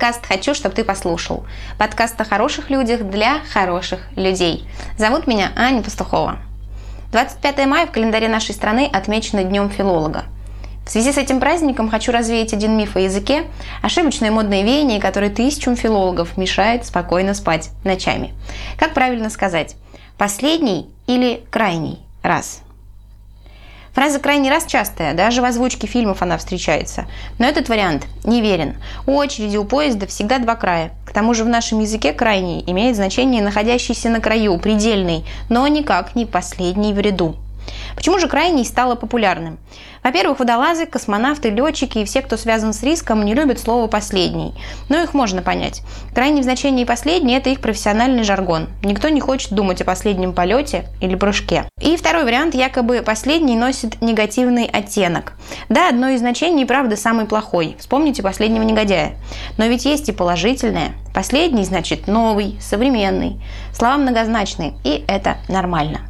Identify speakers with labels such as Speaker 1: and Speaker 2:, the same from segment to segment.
Speaker 1: Подкаст «Хочу, чтобы ты послушал». Подкаст о хороших людях для хороших людей. Зовут меня Аня Пастухова. 25 мая в календаре нашей страны отмечено Днем филолога. В связи с этим праздником хочу развеять один миф о языке, ошибочное модное веяние, которое тысячам филологов мешает спокойно спать ночами. Как правильно сказать? Последний или крайний раз – Фраза крайний раз частая, даже в озвучке фильмов она встречается. Но этот вариант неверен. У очереди у поезда всегда два края. К тому же в нашем языке крайний имеет значение находящийся на краю, предельный, но никак не последний в ряду. Почему же крайний стало популярным? Во-первых, водолазы, космонавты, летчики и все, кто связан с риском, не любят слово «последний». Но их можно понять. Крайний в значении «последний» – это их профессиональный жаргон. Никто не хочет думать о последнем полете или прыжке. И второй вариант, якобы последний носит негативный оттенок. Да, одно из значений, правда, самый плохой. Вспомните последнего негодяя. Но ведь есть и положительное. Последний значит новый, современный. Слова многозначные, и это нормально.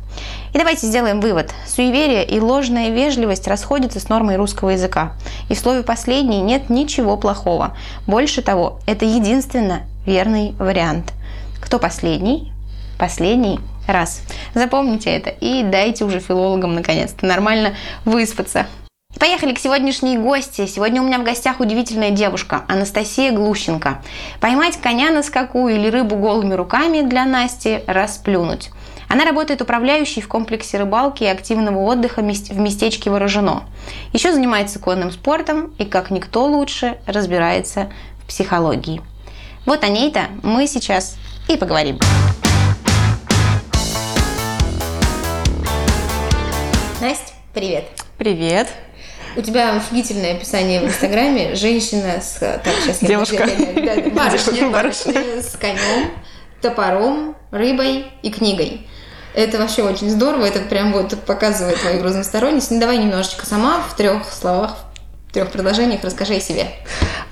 Speaker 1: И давайте сделаем вывод. Суеверие и ложная вежливость расходятся с нормой русского языка. И в слове «последний» нет ничего плохого. Больше того, это единственно верный вариант. Кто последний? Последний раз. Запомните это и дайте уже филологам наконец-то нормально выспаться. Поехали к сегодняшней гости. Сегодня у меня в гостях удивительная девушка Анастасия Глущенко. Поймать коня на скаку или рыбу голыми руками для Насти расплюнуть. Она работает управляющей в комплексе рыбалки и активного отдыха в местечке Ворожено. Еще занимается конным спортом и, как никто лучше, разбирается в психологии. Вот о ней-то мы сейчас и поговорим. Настя, привет.
Speaker 2: Привет.
Speaker 1: У тебя офигительное описание в Инстаграме. Женщина с... Так,
Speaker 2: сейчас Девушка.
Speaker 1: Я... Барышня, барышня с конем, топором, рыбой и книгой. Это вообще очень здорово, это прям вот показывает твою разносторонность. Ну, давай немножечко сама в трех словах, в трех предложениях расскажи о себе.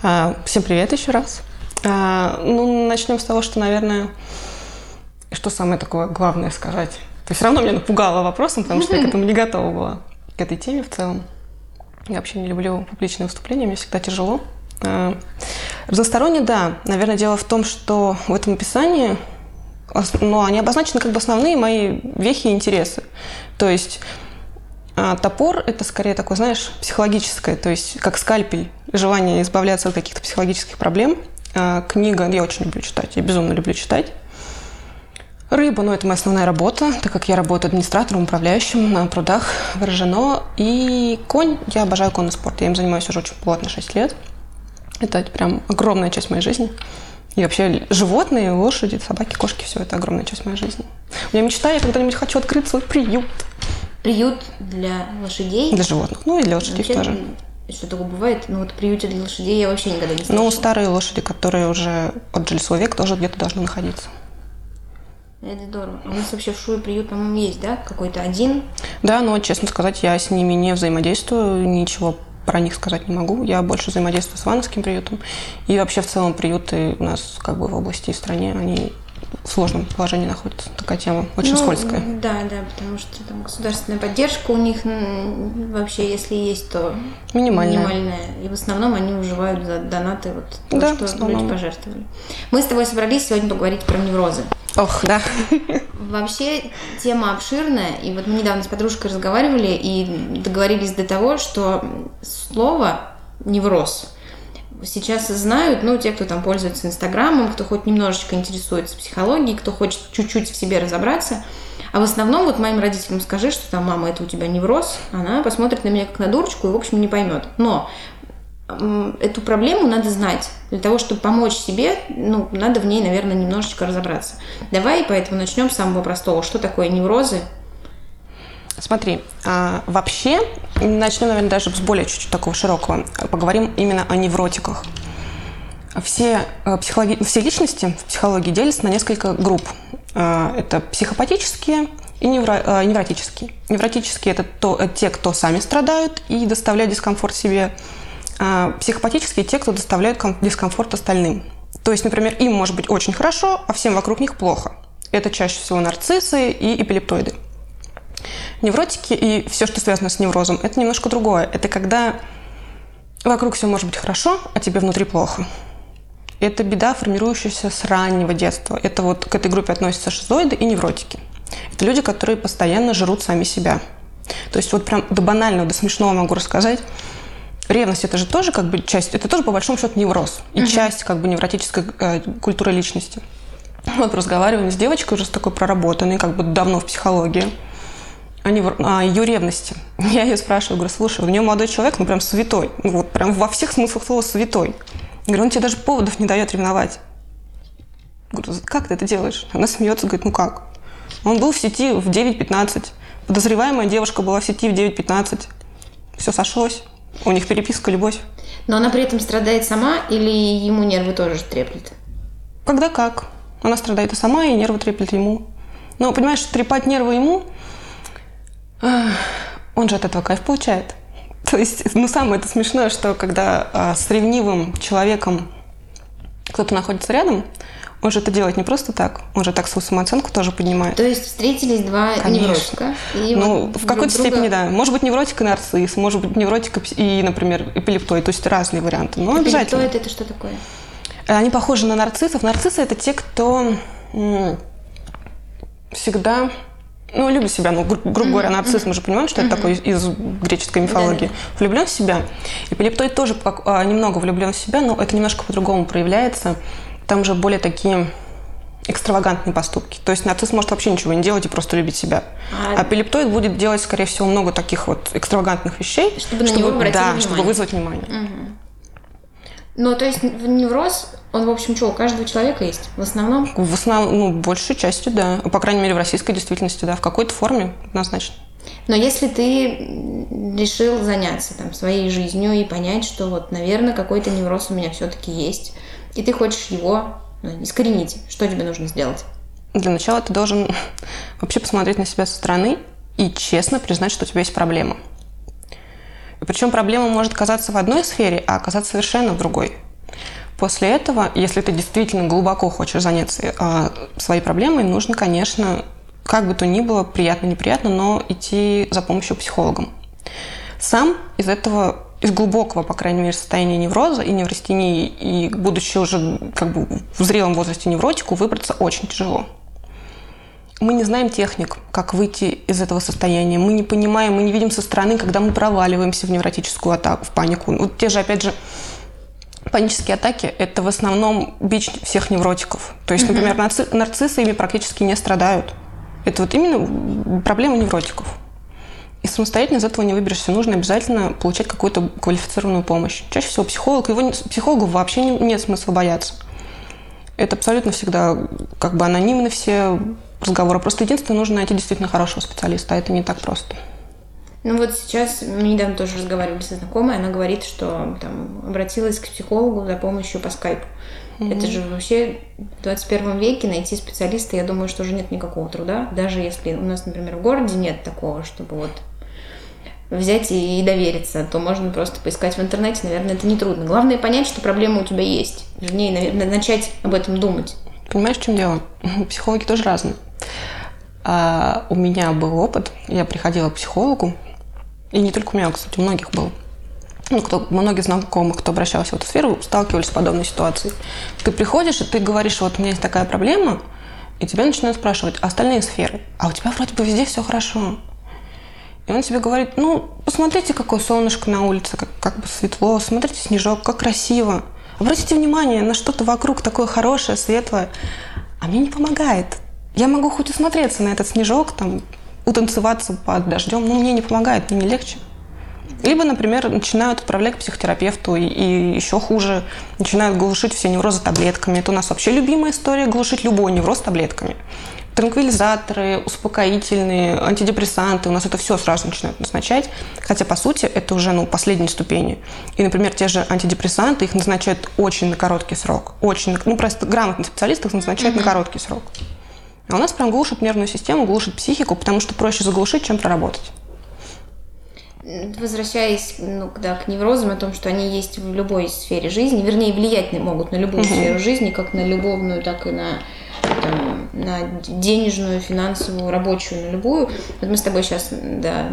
Speaker 2: А, всем привет еще раз. А, ну, начнем с того, что, наверное, что самое такое главное сказать. Ты все равно меня напугала вопросом, потому что я к этому не готова была, к этой теме в целом. Я вообще не люблю публичные выступления, мне всегда тяжело. А, разносторонне, да. Наверное, дело в том, что в этом описании но они обозначены как бы основные мои вехи и интересы. То есть а, топор – это скорее такое, знаешь, психологическое, то есть как скальпель, желание избавляться от каких-то психологических проблем. А, книга, я очень люблю читать, я безумно люблю читать. Рыба, ну это моя основная работа, так как я работаю администратором, управляющим на прудах выражено. И конь, я обожаю конный спорт, я им занимаюсь уже очень плотно, 6 лет. Это прям огромная часть моей жизни. И вообще животные, лошади, собаки, кошки, все это огромная часть моей жизни. У меня мечта, я когда-нибудь хочу открыть свой приют.
Speaker 1: Приют для лошадей?
Speaker 2: Для животных, ну и для лошадей вообще, тоже.
Speaker 1: Что такое бывает? Ну вот приюте для лошадей я вообще никогда не слышала.
Speaker 2: Ну, старые лошади, которые уже отжили свой век, тоже где-то должны находиться.
Speaker 1: Это здорово. А у нас вообще в Шуе приют, по-моему, есть, да? Какой-то один?
Speaker 2: Да, но, честно сказать, я с ними не взаимодействую, ничего про них сказать не могу. Я больше взаимодействую с Ивановским приютом. И вообще в целом приюты у нас как бы в области и стране, они в сложном положении находятся. Такая тема очень ну, скользкая.
Speaker 1: Да, да, потому что там государственная поддержка у них вообще, если есть, то
Speaker 2: минимальная.
Speaker 1: минимальная. И в основном они уживают за донаты вот то, да, что люди пожертвовали. Мы с тобой собрались сегодня поговорить про неврозы.
Speaker 2: Ох, да.
Speaker 1: Вообще тема обширная, и вот мы недавно с подружкой разговаривали и договорились до того, что слово невроз сейчас знают, ну, те, кто там пользуется Инстаграмом, кто хоть немножечко интересуется психологией, кто хочет чуть-чуть в себе разобраться. А в основном вот моим родителям скажи, что там, мама, это у тебя невроз, она посмотрит на меня как на дурочку и, в общем, не поймет. Но эту проблему надо знать. Для того, чтобы помочь себе, ну, надо в ней, наверное, немножечко разобраться. Давай поэтому начнем с самого простого. Что такое неврозы?
Speaker 2: Смотри, а, вообще, начнем, наверное, даже с более чуть-чуть такого широкого. Поговорим именно о невротиках. Все, э, психологи... все личности в психологии делятся на несколько групп. А, это психопатические и невро... Э, невротические. Невротические – это то, те, кто сами страдают и доставляют дискомфорт себе – а психопатические те, кто доставляют дискомфорт остальным. То есть, например, им может быть очень хорошо, а всем вокруг них плохо. Это чаще всего нарциссы и эпилептоиды. Невротики и все, что связано с неврозом, это немножко другое. Это когда вокруг все может быть хорошо, а тебе внутри плохо. Это беда, формирующаяся с раннего детства. Это вот к этой группе относятся шизоиды и невротики. Это люди, которые постоянно жрут сами себя. То есть вот прям до банального, до смешного могу рассказать. Ревность это же тоже как бы часть, это тоже по большому счету невроз и угу. часть как бы невротической э, культуры личности. Вот разговариваем с девочкой уже с такой проработанной, как бы давно в психологии, о, невр... о ее ревности. Я ее спрашиваю, говорю, слушай, у нее молодой человек, ну прям святой, ну, вот прям во всех смыслах слова святой. Я говорю, он тебе даже поводов не дает ревновать. Говорю, как ты это делаешь? Она смеется, говорит, ну как? Он был в сети в 9.15. Подозреваемая девушка была в сети в 9.15. Все сошлось. У них переписка, любовь.
Speaker 1: Но она при этом страдает сама или ему нервы тоже треплет?
Speaker 2: Когда как. Она страдает и сама, и нервы треплет ему. Но, понимаешь, трепать нервы ему, он же от этого кайф получает. То есть, ну, самое это смешное, что когда а, с ревнивым человеком кто-то находится рядом, он же это делает не просто так, он же так свою самооценку тоже поднимает.
Speaker 1: То есть встретились два Конечно. невротика?
Speaker 2: И ну, вот в какой-то друга... степени, да. Может быть, невротик и нарцисс, может быть, невротик и, например, эпилептоид, то есть разные варианты. Но обязательно.
Speaker 1: Эпилептоид – это что такое?
Speaker 2: Они похожи на нарциссов. Нарциссы – это те, кто всегда ну, любит себя, ну, гру- грубо говоря, нарцисс, мы же понимаем, что это такое из, греческой мифологии. Влюблен в себя. И Эпилептоид тоже а, немного влюблен в себя, но это немножко по-другому проявляется. Там же более такие экстравагантные поступки. То есть нарцисс может вообще ничего не делать и просто любить себя. А, а эпилептоид будет делать, скорее всего, много таких вот экстравагантных вещей,
Speaker 1: чтобы, чтобы, на него да,
Speaker 2: внимание. чтобы вызвать внимание.
Speaker 1: Угу. Ну, то есть невроз, он, в общем, что, у каждого человека есть? В основном?
Speaker 2: В основном, ну, большей частью, да. По крайней мере, в российской действительности, да. В какой-то форме однозначно.
Speaker 1: Но если ты решил заняться там своей жизнью и понять, что вот, наверное, какой-то невроз у меня все-таки есть, и ты хочешь его ну, искоренить, что тебе нужно сделать?
Speaker 2: Для начала ты должен вообще посмотреть на себя со стороны и честно признать, что у тебя есть проблема. И причем проблема может казаться в одной сфере, а оказаться совершенно в другой. После этого, если ты действительно глубоко хочешь заняться э, своей проблемой, нужно, конечно, как бы то ни было, приятно-неприятно, но идти за помощью психологам. Сам из этого, из глубокого, по крайней мере, состояния невроза и неврастении, и будучи уже как бы в зрелом возрасте невротику, выбраться очень тяжело. Мы не знаем техник, как выйти из этого состояния. Мы не понимаем, мы не видим со стороны, когда мы проваливаемся в невротическую атаку, в панику. Вот те же, опять же, панические атаки – это в основном бич всех невротиков. То есть, например, нарциссы, ими практически не страдают. Это вот именно проблема невротиков. И самостоятельно из этого не выберешься. Нужно обязательно получать какую-то квалифицированную помощь. Чаще всего психолог. Его психологу вообще не, нет смысла бояться. Это абсолютно всегда как бы анонимны все разговора. Просто единственное, нужно найти действительно хорошего специалиста, а это не так просто.
Speaker 1: Ну вот сейчас мы недавно тоже разговаривали со знакомой, она говорит, что там обратилась к психологу за помощью по скайпу. Mm-hmm. Это же вообще в 21 веке найти специалиста, я думаю, что уже нет никакого труда. Даже если у нас, например, в городе нет такого, чтобы вот взять и довериться, то можно просто поискать в интернете, наверное, это нетрудно. Главное понять, что проблема у тебя есть. Вернее, наверное, начать об этом думать.
Speaker 2: Понимаешь, в чем дело? Психологи тоже разные. А у меня был опыт, я приходила к психологу, и не только у меня, кстати, у многих был. Ну, кто, многие знакомых, кто обращался в эту сферу, сталкивались с подобной ситуацией. Ты приходишь, и ты говоришь, вот у меня есть такая проблема, и тебя начинают спрашивать, а остальные сферы? А у тебя вроде бы везде все хорошо. И он тебе говорит, ну, посмотрите, какое солнышко на улице, как, как бы светло, смотрите снежок, как красиво. Обратите внимание на что-то вокруг такое хорошее, светлое. А мне не помогает. Я могу хоть усмотреться на этот снежок, там, утанцеваться под дождем, но мне не помогает, мне не легче. Либо, например, начинают отправлять к психотерапевту, и, и еще хуже, начинают глушить все неврозы таблетками. Это у нас вообще любимая история – глушить любой невроз таблетками. Транквилизаторы, успокоительные, антидепрессанты, у нас это все сразу начинают назначать, хотя, по сути, это уже ну, последние ступени. И, например, те же антидепрессанты, их назначают очень на короткий срок. Очень, ну, просто грамотный специалист их назначает mm-hmm. на короткий срок. А у нас прям глушит нервную систему, глушит психику, потому что проще заглушить, чем проработать.
Speaker 1: Возвращаясь ну, да, к неврозам, о том, что они есть в любой сфере жизни, вернее, влиять могут на любую угу. сферу жизни, как на любовную, так и на, там, на денежную, финансовую, рабочую, на любую. Вот мы с тобой сейчас до,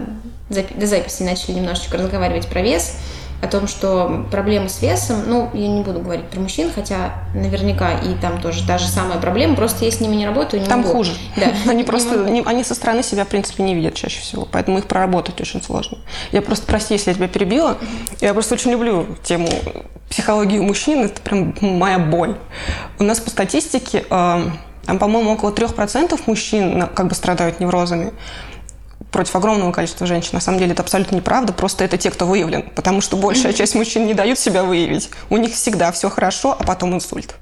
Speaker 1: до записи начали немножечко разговаривать про вес. О том, что проблемы с весом, ну, я не буду говорить про мужчин, хотя наверняка и там тоже даже самая проблема, просто я с ними не работаю, не
Speaker 2: Там
Speaker 1: могу.
Speaker 2: хуже.
Speaker 1: Да.
Speaker 2: Они просто, не- они со стороны себя, в принципе, не видят чаще всего, поэтому их проработать очень сложно. Я просто, прости, если я тебя перебила, я просто очень люблю тему психологии мужчин, это прям моя боль. У нас по статистике, э, там, по-моему, около 3% мужчин как бы страдают неврозами, против огромного количества женщин. На самом деле это абсолютно неправда, просто это те, кто выявлен, потому что большая часть мужчин не дают себя выявить. У них всегда все хорошо, а потом инсульт.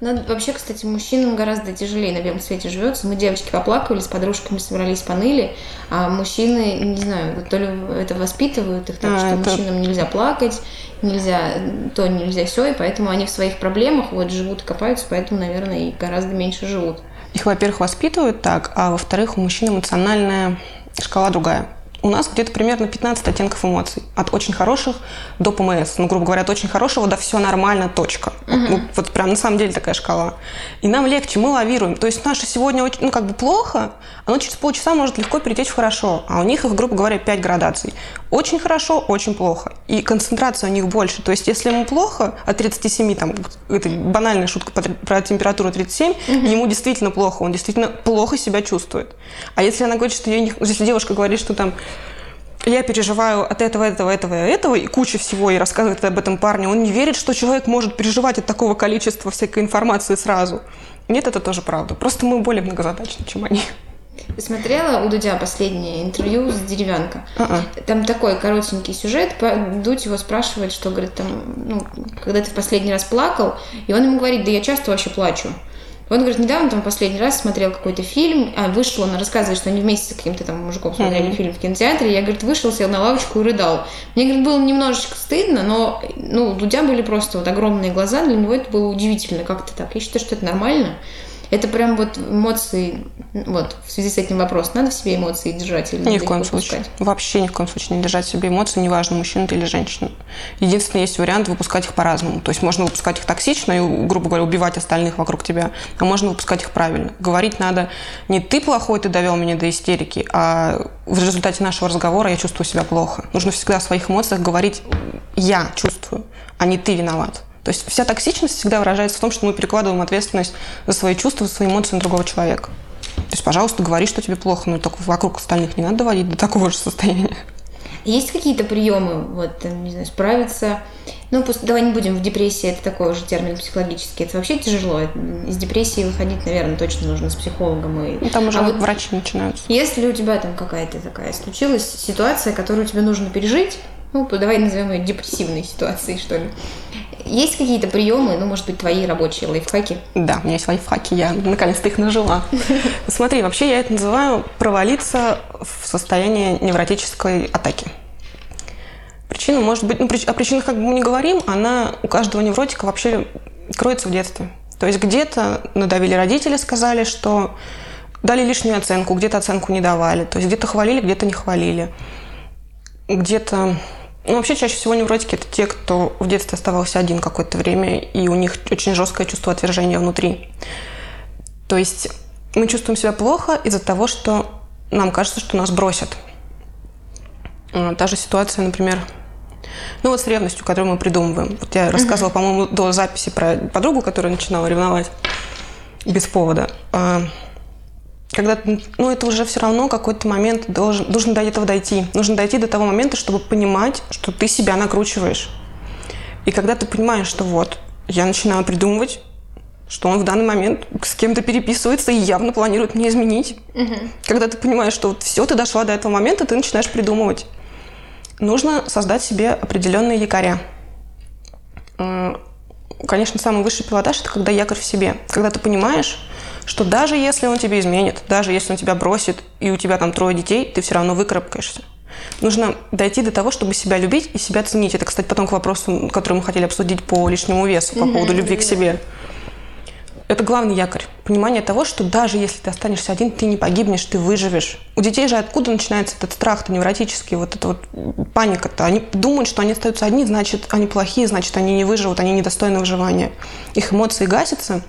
Speaker 1: Ну, вообще, кстати, мужчинам гораздо тяжелее на белом свете живется. Мы, девочки, поплакали, с подружками собрались, поныли, а мужчины, не знаю, то ли это воспитывают их так,
Speaker 2: А,
Speaker 1: что
Speaker 2: это-
Speaker 1: мужчинам нельзя плакать, нельзя то, нельзя все, и поэтому они в своих проблемах вот живут и копаются, поэтому, наверное, и гораздо меньше живут.
Speaker 2: Их, во-первых, воспитывают так, а во-вторых, у мужчин эмоциональная шкала другая. У нас где-то примерно 15 оттенков эмоций. От очень хороших до ПМС. Ну, грубо говоря, от очень хорошего до все нормально, точка. Вот, ну, вот прям на самом деле такая шкала. И нам легче, мы лавируем. То есть наше сегодня, ну, как бы плохо, оно через полчаса может легко перетечь в хорошо. А у них их, грубо говоря, 5 градаций. Очень хорошо, очень плохо. И концентрация у них больше. То есть если ему плохо, от 37, там, это банальная шутка про- температуру 37, ему действительно плохо, он действительно плохо себя чувствует. А если она говорит, что ей не... если девушка говорит, что там я переживаю от этого, этого, этого и этого, и куча всего, и рассказывает об этом парню, он не верит, что человек может переживать от такого количества всякой информации сразу. Нет, это тоже правда. Просто мы более многозадачны, чем они.
Speaker 1: Ты смотрела у Дудя последнее интервью с Деревянко?
Speaker 2: А-а.
Speaker 1: Там такой коротенький сюжет. Дудь его спрашивает, что, говорит, там, ну, когда ты в последний раз плакал, и он ему говорит, да я часто вообще плачу. Он говорит, недавно там последний раз смотрел какой-то фильм, а вышел, он рассказывает, что они вместе с каким-то там мужиком смотрели
Speaker 2: Мгм.
Speaker 1: фильм в кинотеатре, я, говорит, вышел, сел на лавочку и рыдал. Мне, говорит, было немножечко стыдно, но, ну, у Дудя были просто вот огромные глаза, для него это было удивительно, как-то так. Я считаю, что это нормально. Это прям вот эмоции, вот, в связи с этим вопрос, надо в себе эмоции держать или
Speaker 2: Ни в коем случае. Вообще ни в коем случае не держать в себе эмоции, неважно, мужчина ты или женщина. Единственный есть вариант выпускать их по-разному. То есть можно выпускать их токсично и, грубо говоря, убивать остальных вокруг тебя, а можно выпускать их правильно. Говорить надо не ты плохой, ты довел меня до истерики, а в результате нашего разговора я чувствую себя плохо. Нужно всегда о своих эмоциях говорить я чувствую, а не ты виноват. То есть вся токсичность всегда выражается в том, что мы перекладываем ответственность за свои чувства, за свои эмоции на другого человека. То есть, пожалуйста, говори, что тебе плохо, но только вокруг остальных не надо доводить до такого же состояния.
Speaker 1: Есть какие-то приемы, вот, не знаю, справиться? Ну, пусть, давай не будем в депрессии, это такой уже термин психологический. Это вообще тяжело. Из депрессии выходить, наверное, точно нужно с психологом. И...
Speaker 2: Ну, там уже
Speaker 1: А вот
Speaker 2: врачи начинаются.
Speaker 1: Если у тебя там какая-то такая случилась ситуация, которую тебе нужно пережить, ну, давай назовем ее депрессивной ситуацией, что ли. Есть какие-то приемы, ну, может быть, твои рабочие лайфхаки?
Speaker 2: Да, у меня есть лайфхаки, я наконец-то их нажила. Смотри, вообще я это называю провалиться в состояние невротической атаки. Причина может быть, ну, о причинах как бы мы не говорим, она у каждого невротика вообще кроется в детстве. То есть где-то надавили родители, сказали, что дали лишнюю оценку, где-то оценку не давали. То есть где-то хвалили, где-то не хвалили. Где-то... Ну, вообще, чаще всего невротики – это те, кто в детстве оставался один какое-то время, и у них очень жесткое чувство отвержения внутри. То есть мы чувствуем себя плохо из-за того, что нам кажется, что нас бросят. А, Та же ситуация, например, ну вот с ревностью, которую мы придумываем. Вот я рассказывала, по-моему, до записи про подругу, которая начинала ревновать без повода. Когда, ну, это уже все равно какой-то момент должен, нужно до этого дойти. Нужно дойти до того момента, чтобы понимать, что ты себя накручиваешь. И когда ты понимаешь, что вот, я начинаю придумывать, что он в данный момент с кем-то переписывается и явно планирует мне изменить. Когда ты понимаешь, что вот все, ты дошла до этого момента, ты начинаешь придумывать. Нужно создать себе определенные якоря. Конечно, самый высший пилотаж – это когда якорь в себе. Когда ты понимаешь, что даже если он тебе изменит, даже если он тебя бросит, и у тебя там трое детей, ты все равно выкарабкаешься. Нужно дойти до того, чтобы себя любить и себя ценить. Это, кстати, потом к вопросу, который мы хотели обсудить по лишнему весу, по поводу любви к себе. Это главный якорь. Понимание того, что даже если ты останешься один, ты не погибнешь, ты выживешь. У детей же откуда начинается этот страх-то невротический, вот эта вот паника-то? Они думают, что они остаются одни, значит, они плохие, значит, они не выживут, они недостойны выживания. Их эмоции гасятся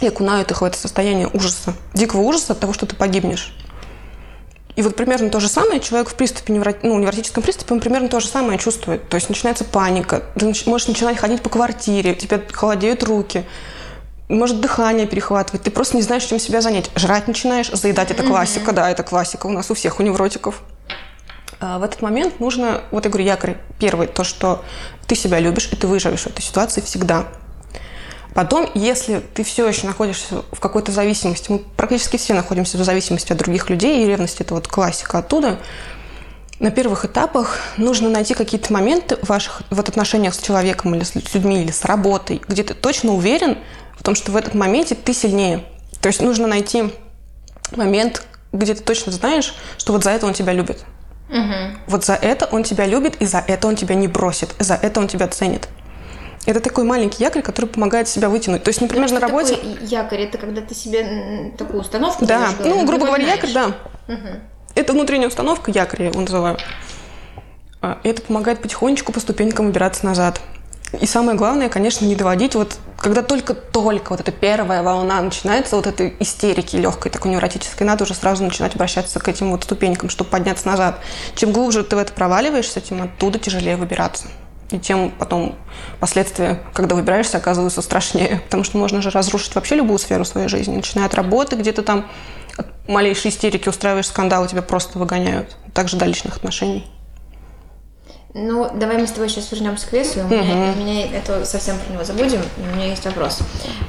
Speaker 2: и окунают их в это состояние ужаса, дикого ужаса от того, что ты погибнешь. И вот примерно то же самое человек в приступе, ну, невротическом приступе, он примерно то же самое чувствует. То есть начинается паника, ты можешь начинать ходить по квартире, тебе холодеют руки, может дыхание перехватывать, ты просто не знаешь, чем себя занять. Жрать начинаешь, заедать – это классика, да, это классика у нас у всех, у невротиков. А в этот момент нужно, вот я говорю, якорь первый, то, что ты себя любишь, и ты выживешь в этой ситуации всегда. Потом, если ты все еще находишься в какой-то зависимости, мы практически все находимся в зависимости от других людей, и ревность – это вот классика оттуда, на первых этапах нужно найти какие-то моменты в ваших вот отношениях с человеком или с людьми, или с работой, где ты точно уверен в том, что в этот моменте ты сильнее. То есть нужно найти момент, где ты точно знаешь, что вот за это он тебя любит. Угу. Вот за это он тебя любит, и за это он тебя не бросит, за это он тебя ценит. Это такой маленький якорь, который помогает себя вытянуть. То есть, например, на работе...
Speaker 1: Такой якорь, это когда ты себе такую установку
Speaker 2: Да, ну, грубо говоря, якорь, да. Угу. Это внутренняя установка, якорь я его называю. А, это помогает потихонечку по ступенькам убираться назад. И самое главное, конечно, не доводить вот, когда только-только вот эта первая волна начинается, вот этой истерики легкой, такой невротической, надо уже сразу начинать обращаться к этим вот ступенькам, чтобы подняться назад. Чем глубже ты в это проваливаешься, тем оттуда тяжелее выбираться. И тем потом последствия, когда выбираешься, оказываются страшнее. Потому что можно же разрушить вообще любую сферу своей жизни. Начиная от работы, где то там от малейшей истерики устраиваешь скандал, тебя просто выгоняют. Также до личных отношений.
Speaker 1: Ну, давай мы с тобой сейчас вернемся к весу. У меня, меня это совсем про него забудем. У меня есть вопрос.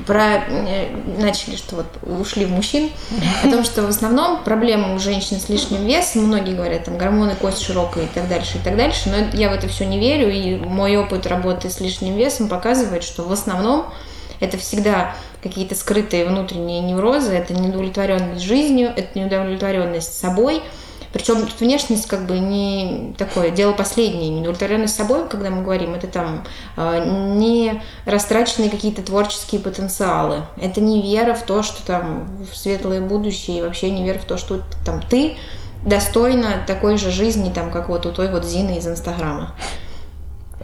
Speaker 1: Про э, начали, что вот ушли в мужчин. О том, что в основном проблема у женщин с лишним весом, многие говорят, там гормоны, кость широкая и так дальше, и так дальше. Но я в это все не верю, и мой опыт работы с лишним весом показывает, что в основном это всегда какие-то скрытые внутренние неврозы, это неудовлетворенность жизнью, это неудовлетворенность собой – причем внешность как бы не такое дело последнее. Неудовлетворенность собой, когда мы говорим, это там а, не растраченные какие-то творческие потенциалы. Это не вера в то, что там в светлое будущее, и вообще не вера в то, что там ты достойна такой же жизни, там, как вот у той вот Зины из Инстаграма.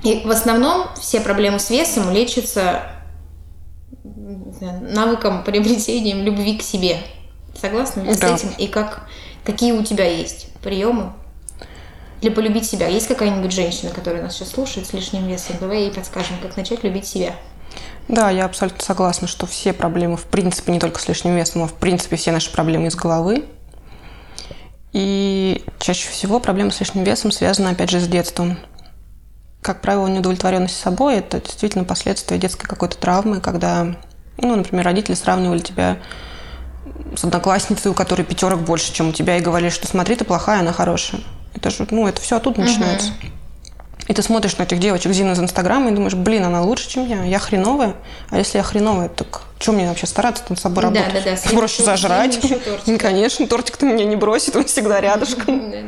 Speaker 1: И в основном все проблемы с весом лечатся навыком, приобретением любви к себе. Согласна да. с этим? И как Какие у тебя есть приемы для полюбить себя? Есть какая-нибудь женщина, которая нас сейчас слушает с лишним весом? Давай ей подскажем, как начать любить себя.
Speaker 2: Да, я абсолютно согласна, что все проблемы, в принципе, не только с лишним весом, а в принципе все наши проблемы из головы. И чаще всего проблемы с лишним весом связаны, опять же, с детством. Как правило, неудовлетворенность собой – это действительно последствия детской какой-то травмы, когда, ну, например, родители сравнивали тебя с одноклассницей, у которой пятерок больше, чем у тебя, и говорили, что смотри, ты плохая, она хорошая. Это же, ну, это все оттуда начинается. Угу. И ты смотришь на этих девочек Зин из Инстаграма и думаешь, блин, она лучше, чем я. Я хреновая. А если я хреновая, так что мне вообще стараться над собой да, работать? Да, да, да. Проще зажрать. Ну, конечно, тортик-то меня не бросит, он всегда рядышком. Да, да.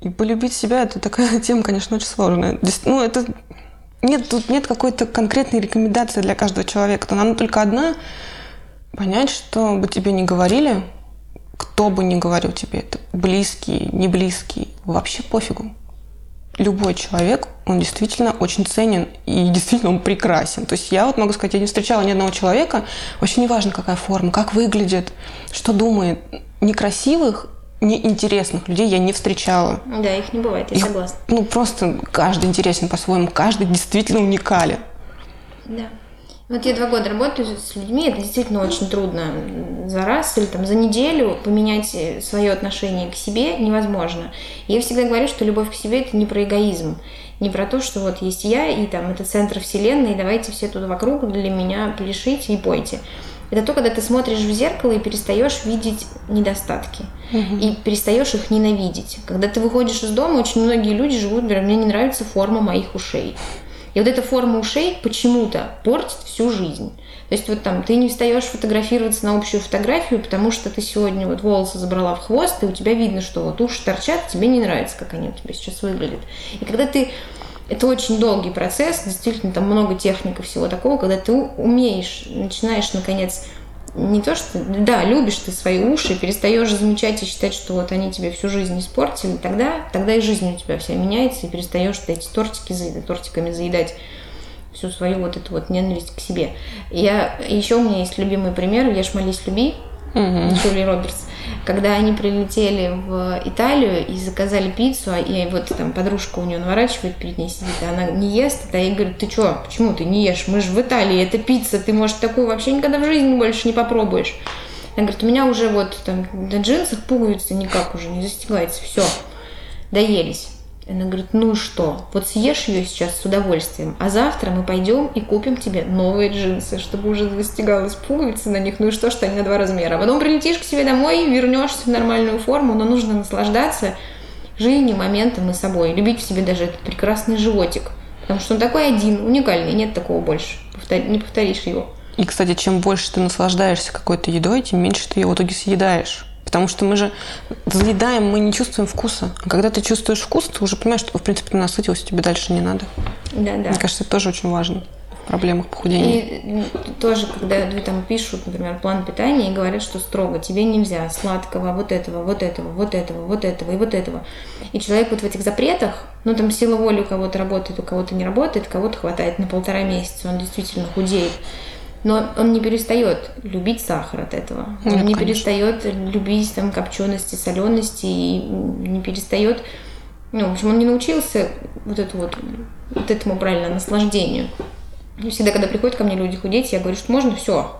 Speaker 2: И полюбить себя – это такая тема, конечно, очень сложная. Ну, это нет, тут нет какой-то конкретной рекомендации для каждого человека. Она только одна Понять, что бы тебе не говорили, кто бы ни говорил тебе это, близкий, не близкий, вообще пофигу. Любой человек, он действительно очень ценен и действительно он прекрасен. То есть я вот могу сказать, я не встречала ни одного человека, вообще не важно, какая форма, как выглядит, что думает, некрасивых неинтересных людей я не встречала.
Speaker 1: Да, их не бывает, я их, согласна.
Speaker 2: Ну, просто каждый интересен по-своему, каждый действительно уникален.
Speaker 1: Да. Вот я два года работаю с людьми, это действительно очень трудно за раз или там за неделю поменять свое отношение к себе невозможно. Я всегда говорю, что любовь к себе это не про эгоизм, не про то, что вот есть я и там это центр вселенной, и давайте все тут вокруг для меня пляшите и пойте. Это то, когда ты смотришь в зеркало и перестаешь видеть недостатки. Угу. И перестаешь их ненавидеть. Когда ты выходишь из дома, очень многие люди живут, говорят, мне не нравится форма моих ушей. И вот эта форма ушей почему-то портит всю жизнь. То есть вот там ты не встаешь фотографироваться на общую фотографию, потому что ты сегодня вот волосы забрала в хвост, и у тебя видно, что вот уши торчат, тебе не нравится, как они у тебя сейчас выглядят. И когда ты это очень долгий процесс, действительно, там много техник и всего такого, когда ты умеешь, начинаешь, наконец, не то, что, да, любишь ты свои уши, перестаешь замечать и считать, что вот они тебе всю жизнь испортили, тогда, тогда и жизнь у тебя вся меняется, и перестаешь ты эти тортики заедать, тортиками заедать всю свою вот эту вот ненависть к себе. Я, еще у меня есть любимый пример, ешь, молись, люби. Угу. Джули Робертс, когда они прилетели в Италию и заказали пиццу, а и вот там подружка у нее наворачивает перед ней сидит, а она не ест, а ей говорит, ты что, почему ты не ешь? Мы же в Италии, это пицца, ты, может, такую вообще никогда в жизни больше не попробуешь. Она говорит, у меня уже вот там на джинсах пуговицы никак уже не застегается, все, доелись. Она говорит, ну что, вот съешь ее сейчас с удовольствием, а завтра мы пойдем и купим тебе новые джинсы, чтобы уже застегалась пуговицы на них, ну и что, что они на два размера. А потом прилетишь к себе домой, вернешься в нормальную форму, но нужно наслаждаться жизнью, моментом и собой, любить в себе даже этот прекрасный животик, потому что он такой один, уникальный, нет такого больше, не повторишь его.
Speaker 2: И, кстати, чем больше ты наслаждаешься какой-то едой, тем меньше ты ее в итоге съедаешь. Потому что мы же заедаем, мы не чувствуем вкуса. А когда ты чувствуешь вкус, ты уже понимаешь, что, в принципе, ты насытился, тебе дальше не надо.
Speaker 1: Да, да.
Speaker 2: Мне кажется, это тоже очень важно в проблемах похудения.
Speaker 1: И тоже, когда люди там пишут, например, план питания и говорят, что строго, тебе нельзя сладкого, вот этого, вот этого, вот этого, вот этого и вот этого. И человек вот в этих запретах, ну там сила воли у кого-то работает, у кого-то не работает, кого-то хватает на полтора месяца, он действительно худеет. Но он не перестает любить сахар от этого. Нет, он не конечно. перестает любить там копчености, солености и не перестает. Ну, в общем, он не научился вот эту вот, вот этому правильно наслаждению. И всегда, когда приходят ко мне люди худеть, я говорю, что можно все.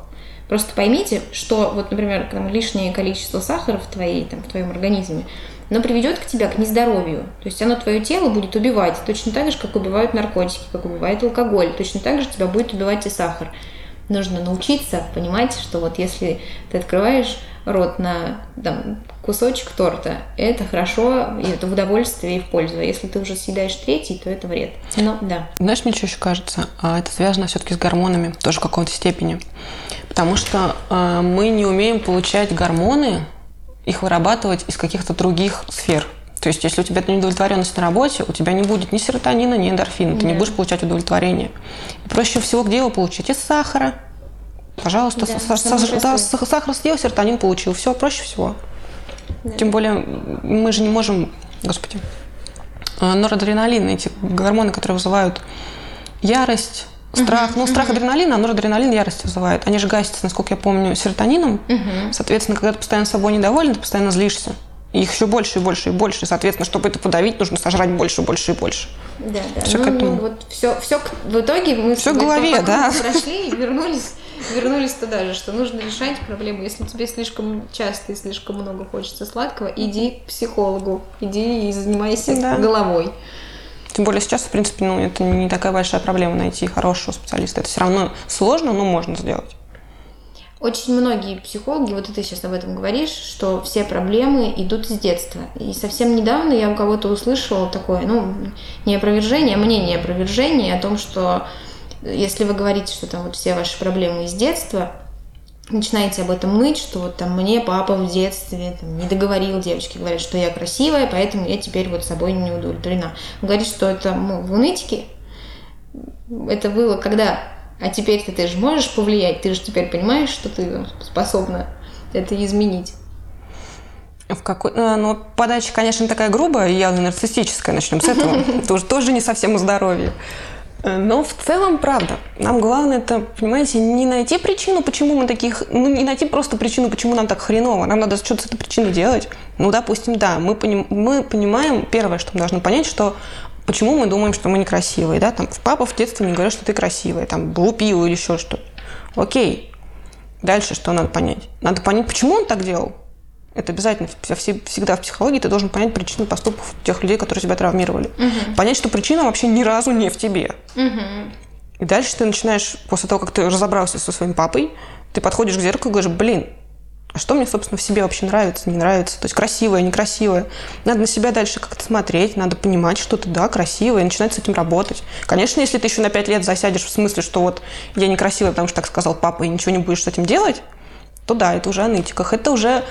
Speaker 1: Просто поймите, что вот, например, там, лишнее количество сахара в, твоей, там, в твоем организме, оно приведет к тебе к нездоровью. То есть оно твое тело будет убивать точно так же, как убивают наркотики, как убивает алкоголь. Точно так же тебя будет убивать и сахар нужно научиться понимать, что вот если ты открываешь рот на там, кусочек торта, это хорошо, и это в удовольствие и в пользу. А если ты уже съедаешь третий, то это вред. Но да.
Speaker 2: Знаешь, мне что еще кажется? А, это связано все-таки с гормонами, тоже в какой-то степени. Потому что э, мы не умеем получать гормоны, их вырабатывать из каких-то других сфер. То есть, если у тебя неудовлетворенность на работе, у тебя не будет ни серотонина, ни эндорфина, ты да. не будешь получать удовлетворение. И проще всего где его получить? Из сахара. Пожалуйста, да, с, с, да, сахар съел, серотонин получил. Все, проще всего. Да. Тем более, мы же не можем, господи, э, норадреналин, эти гормоны, которые вызывают ярость, страх. Uh-huh, ну, страх uh-huh. адреналин, а норадреналин ярость вызывает. Они же гасятся, насколько я помню, серотонином. Uh-huh. Соответственно, когда ты постоянно собой недоволен, ты постоянно злишься. Их еще больше и больше и больше. Соответственно, чтобы это подавить, нужно сожрать больше, больше и больше.
Speaker 1: Да, да. Все ну, к этому. Ну, вот все, все в итоге мы
Speaker 2: все в голове, да.
Speaker 1: прошли и вернулись, вернулись туда же, что нужно решать проблему. Если тебе слишком часто и слишком много хочется сладкого, иди к психологу, иди и занимайся да. головой.
Speaker 2: Тем более сейчас, в принципе, ну, это не такая большая проблема найти хорошего специалиста. Это все равно сложно, но можно сделать.
Speaker 1: Очень многие психологи, вот ты сейчас об этом говоришь, что все проблемы идут с детства. И совсем недавно я у кого-то услышала такое, ну, не опровержение, а мнение опровержение о том, что если вы говорите, что там вот все ваши проблемы из детства, начинаете об этом ныть, что вот там мне папа в детстве там, не договорил, девочки говорят, что я красивая, поэтому я теперь вот собой не удовлетворена. Он говорит, что это ну, в нытике, это было когда а теперь ты, ты же можешь повлиять, ты же теперь понимаешь, что ты способна это изменить.
Speaker 2: В какой... Э, ну, подача, конечно, такая грубая, явно нарциссическая, начнем с этого. Тоже, тоже не совсем о здоровье. Э, но в целом, правда, нам главное это, понимаете, не найти причину, почему мы таких, ну, не найти просто причину, почему нам так хреново. Нам надо что-то с этой причиной делать. Ну, допустим, да, мы, поним, мы понимаем, первое, что мы должны понять, что почему мы думаем, что мы некрасивые, да, там, папа в детстве не говорил, что ты красивая, там, глупил или еще что-то. Окей. Дальше что надо понять? Надо понять, почему он так делал. Это обязательно всегда в психологии ты должен понять причину поступков тех людей, которые тебя травмировали. Угу. Понять, что причина вообще ни разу не в тебе. Угу. И дальше ты начинаешь, после того, как ты разобрался со своим папой, ты подходишь к зеркалу и говоришь, блин, а что мне, собственно, в себе вообще нравится, не нравится, то есть красивое, некрасивое. Надо на себя дальше как-то смотреть, надо понимать, что ты, да, красивая, и начинать с этим работать. Конечно, если ты еще на пять лет засядешь в смысле, что вот я некрасивая, потому что так сказал папа, и ничего не будешь с этим делать, то да, это уже о нытиках, это уже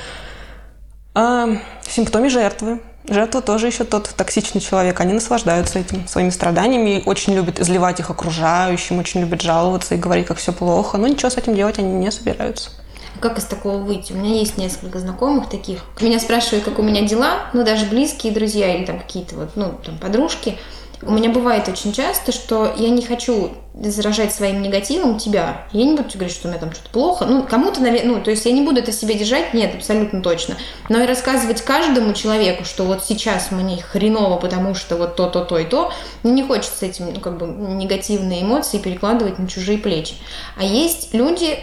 Speaker 2: э, симптоме жертвы. Жертва тоже еще тот токсичный человек. Они наслаждаются этим, своими страданиями, очень любят изливать их окружающим, очень любят жаловаться и говорить, как все плохо. Но ничего с этим делать они не собираются.
Speaker 1: Как из такого выйти? У меня есть несколько знакомых таких. Меня спрашивают, как у меня дела, ну, даже близкие друзья или там какие-то вот, ну, там, подружки. У меня бывает очень часто, что я не хочу заражать своим негативом тебя. Я не буду тебе говорить, что у меня там что-то плохо. Ну, кому-то, наверное, ну, то есть я не буду это себе держать, нет, абсолютно точно. Но и рассказывать каждому человеку, что вот сейчас мне хреново, потому что вот то, то, то и то, мне не хочется этим, ну, как бы, негативные эмоции перекладывать на чужие плечи. А есть люди,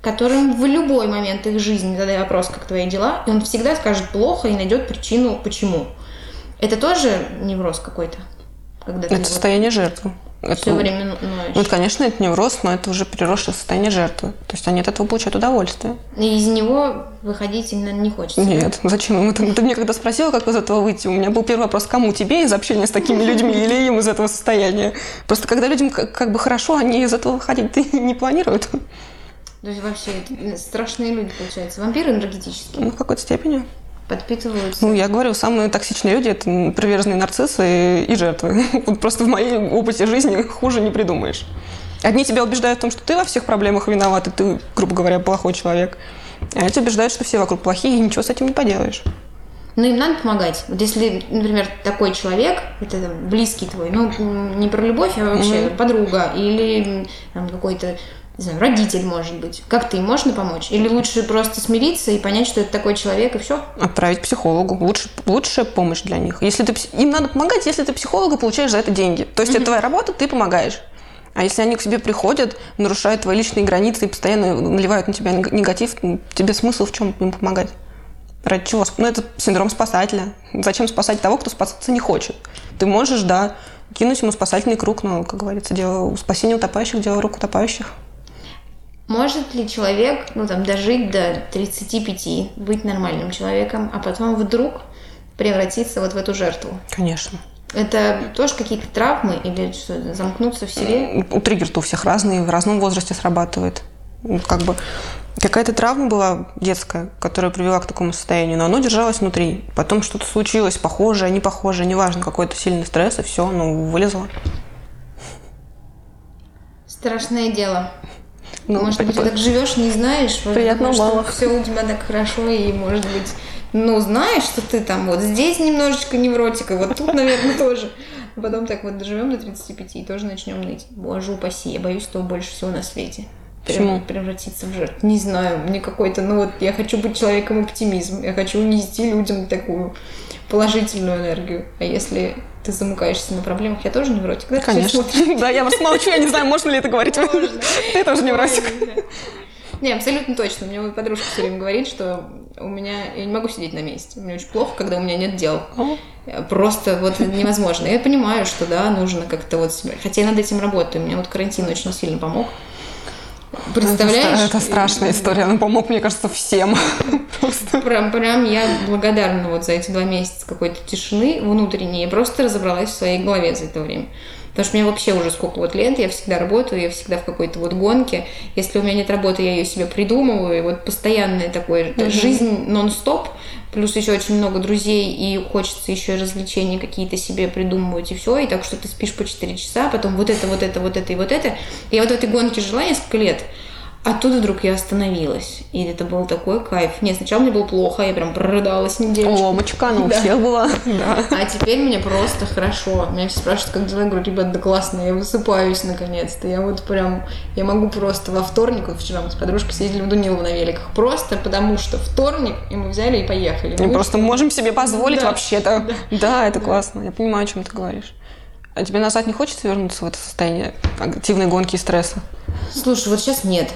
Speaker 1: которым в любой момент их жизни задай вопрос, как твои дела, и он всегда скажет плохо и найдет причину, почему. Это тоже невроз какой-то?
Speaker 2: Когда это состояние жертвы.
Speaker 1: Это, все время ноешь.
Speaker 2: Ну, конечно, это невроз, но это уже переросшее состояние жертвы. То есть они от этого получают удовольствие.
Speaker 1: И из него выходить именно не хочется.
Speaker 2: Нет, да? зачем им это? Ты мне когда спросила, как из этого выйти, у меня был первый вопрос, кому тебе из общения с такими людьми или им из этого состояния? Просто когда людям как бы хорошо, они из этого выходить не планируют.
Speaker 1: То есть вообще страшные люди, получаются. Вампиры энергетические.
Speaker 2: Ну, в какой-то степени
Speaker 1: подпитываются?
Speaker 2: Ну, я говорю, самые токсичные люди – это приверженные нарциссы и, и жертвы. Вот просто в моей опыте жизни хуже не придумаешь. Одни тебя убеждают в том, что ты во всех проблемах виноват, и ты, грубо говоря, плохой человек. А эти убеждают, что все вокруг плохие, и ничего с этим не поделаешь.
Speaker 1: Ну, им надо помогать. Вот если, например, такой человек, это близкий твой, ну, не про любовь, а вообще mm-hmm. подруга или там, какой-то не знаю, родитель, может быть. Как ты, можно помочь? Или лучше просто смириться и понять, что это такой человек, и все?
Speaker 2: Отправить психологу. Лучше, лучшая помощь для них. Если ты, им надо помогать, если ты психолога получаешь за это деньги. То есть mm-hmm. это твоя работа, ты помогаешь. А если они к тебе приходят, нарушают твои личные границы и постоянно наливают на тебя негатив, тебе смысл в чем им помогать? Ради чего? Ну, это синдром спасателя. Зачем спасать того, кто спасаться не хочет? Ты можешь, да, кинуть ему спасательный круг, но, как говорится, дело спасения утопающих, дело рук утопающих.
Speaker 1: Может ли человек, ну там, дожить до 35, быть нормальным человеком, а потом вдруг превратиться вот в эту жертву?
Speaker 2: Конечно.
Speaker 1: Это тоже какие-то травмы или что, замкнуться в себе?
Speaker 2: У триггер у всех разные, в разном возрасте срабатывает. Как бы какая-то травма была детская, которая привела к такому состоянию, но оно держалось внутри. Потом что-то случилось, похожее, не похожее, неважно, какой-то сильный стресс, и все, оно вылезло.
Speaker 1: Страшное дело. Ну, может быть, ты так живешь, не знаешь,
Speaker 2: Приятно что
Speaker 1: все у тебя так хорошо, и, может быть, ну, знаешь, что ты там вот здесь немножечко невротика, вот тут, наверное, тоже. А потом так вот доживем до 35 и тоже начнем ныть. Боже упаси, я боюсь того больше всего на свете.
Speaker 2: Почему?
Speaker 1: Превратиться в жертву. Не знаю, мне какой-то, ну вот я хочу быть человеком оптимизм, я хочу нести людям такую положительную энергию. А если ты замыкаешься на проблемах, я тоже невротик, да?
Speaker 2: Конечно. Да, я вас молчу, я не знаю, можно ли это говорить. Ты тоже невротик.
Speaker 1: Не, абсолютно точно. У меня моя подружка все время говорит, что у меня... Я не могу сидеть на месте. Мне очень плохо, когда у меня нет дел. Просто вот невозможно. Я понимаю, что, да, нужно как-то вот... Хотя я над этим работаю. Мне вот карантин очень сильно помог. Представляешь?
Speaker 2: Это, это страшная история. Он помог, мне кажется, всем.
Speaker 1: Просто. Прям, прям я благодарна вот за эти два месяца какой-то тишины внутренней. Я просто разобралась в своей голове за это время. Потому что мне вообще уже сколько вот лет, я всегда работаю, я всегда в какой-то вот гонке. Если у меня нет работы, я ее себе придумываю. И вот постоянная такое, mm-hmm. жизнь нон-стоп, плюс еще очень много друзей, и хочется еще развлечения какие-то себе придумывать, и все. И так что ты спишь по 4 часа, потом вот это, вот это, вот это и вот это. Я вот в этой гонке жила несколько лет. А тут вдруг я остановилась. И это был такой кайф. Нет, сначала мне было плохо, я прям прорыдалась неделю.
Speaker 2: Ломочка, ну у да. всех была.
Speaker 1: Да. А теперь мне просто хорошо. Меня все спрашивают, как дела. Я говорю, ребят, да классно, я высыпаюсь наконец-то. Я вот прям, я могу просто во вторник, вот вчера мы с подружкой съездили в Дунилово на великах, просто потому что вторник, и мы взяли и поехали.
Speaker 2: Мы просто можем себе позволить да. вообще-то. Да. да, это да. классно. Я понимаю, о чем ты говоришь. А тебе назад не хочется вернуться в это состояние активной гонки и стресса?
Speaker 1: Слушай, вот сейчас нет.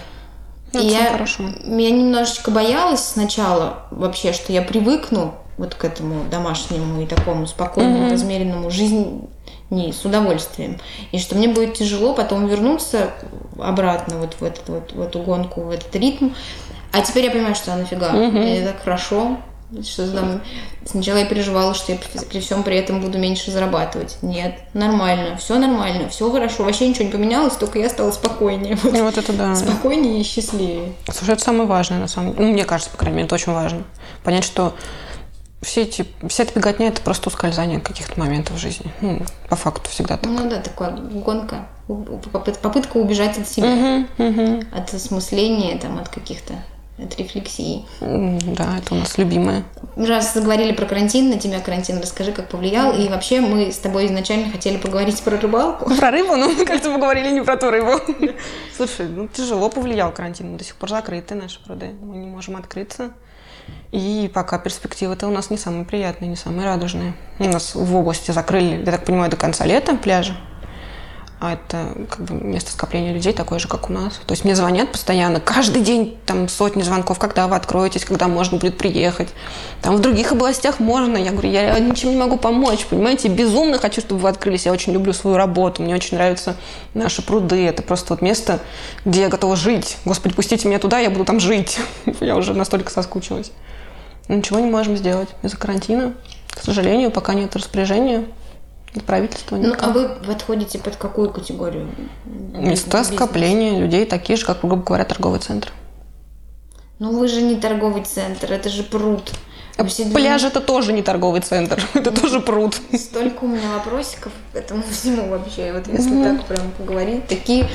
Speaker 1: Это я, хорошо. я немножечко боялась сначала вообще, что я привыкну вот к этому домашнему и такому спокойному, mm-hmm. размеренному жизни с удовольствием. И что мне будет тяжело потом вернуться обратно вот в, этот, вот, в эту гонку, в этот ритм. А теперь я понимаю, что нафига. Mm-hmm. Мне так хорошо. Что там, сначала я переживала, что я при всем при этом буду меньше зарабатывать. Нет, нормально, все нормально, все хорошо, вообще ничего не поменялось, только я стала спокойнее.
Speaker 2: Вот, вот это да.
Speaker 1: Спокойнее и счастливее.
Speaker 2: Слушай, это самое важное, на самом деле. Ну, мне кажется, по крайней мере, это очень важно. Понять, что все эти, вся эта беготня – это просто ускользание каких-то моментов в жизни. Ну, по факту всегда так.
Speaker 1: Ну да, такая гонка, попытка убежать от себя, угу, угу. от осмысления, там, от каких-то от рефлексии.
Speaker 2: Да, это у нас любимое.
Speaker 1: Раз заговорили про карантин, на тебя карантин, расскажи, как повлиял. И вообще мы с тобой изначально хотели поговорить про рыбалку.
Speaker 2: Про рыбу? Ну, мы как-то поговорили не про ту рыбу. Слушай, ну тяжело повлиял карантин. Мы до сих пор закрыты наши пруды. Мы не можем открыться. И пока перспективы-то у нас не самые приятные, не самые радужные. У нас в области закрыли, я так понимаю, до конца лета пляжи а это как бы место скопления людей такое же, как у нас. То есть мне звонят постоянно, каждый день там сотни звонков, когда вы откроетесь, когда можно будет приехать. Там в других областях можно. Я говорю, я ничем не могу помочь, понимаете, безумно хочу, чтобы вы открылись. Я очень люблю свою работу, мне очень нравятся наши пруды. Это просто вот место, где я готова жить. Господи, пустите меня туда, я буду там жить. я уже настолько соскучилась. Ничего не можем сделать из-за карантина. К сожалению, пока нет распоряжения, правительства
Speaker 1: Ну, а вы подходите под какую категорию?
Speaker 2: Места скопления людей такие же, как, грубо говоря, торговый центр.
Speaker 1: Ну, вы же не торговый центр, это же пруд.
Speaker 2: А пляж это тоже не торговый центр, это тоже пруд.
Speaker 1: Столько у меня вопросиков к этому всему вообще. Вот если mm-hmm. так прям поговорить, такие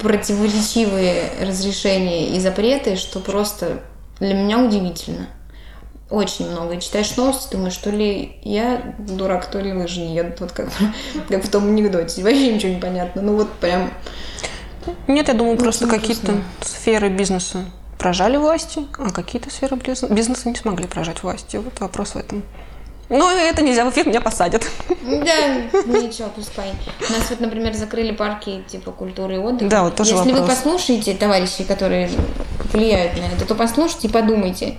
Speaker 1: противоречивые разрешения и запреты, что просто для меня удивительно очень много. И читаешь новости, думаешь, что ли я дурак, то ли лыжи не едут. Вот как, как в том анекдоте. Вообще ничего не понятно. Ну вот прям...
Speaker 2: Нет, я думаю, просто какие-то сферы бизнеса прожали власти, а какие-то сферы бизнеса не смогли прожать власти. Вот вопрос в этом. Но это нельзя, в эфир меня посадят.
Speaker 1: Да, ничего, пускай. У нас вот, например, закрыли парки типа культуры и отдыха.
Speaker 2: Да, вот тоже
Speaker 1: Если
Speaker 2: вопрос.
Speaker 1: вы послушаете, товарищи, которые влияют на это, то послушайте и подумайте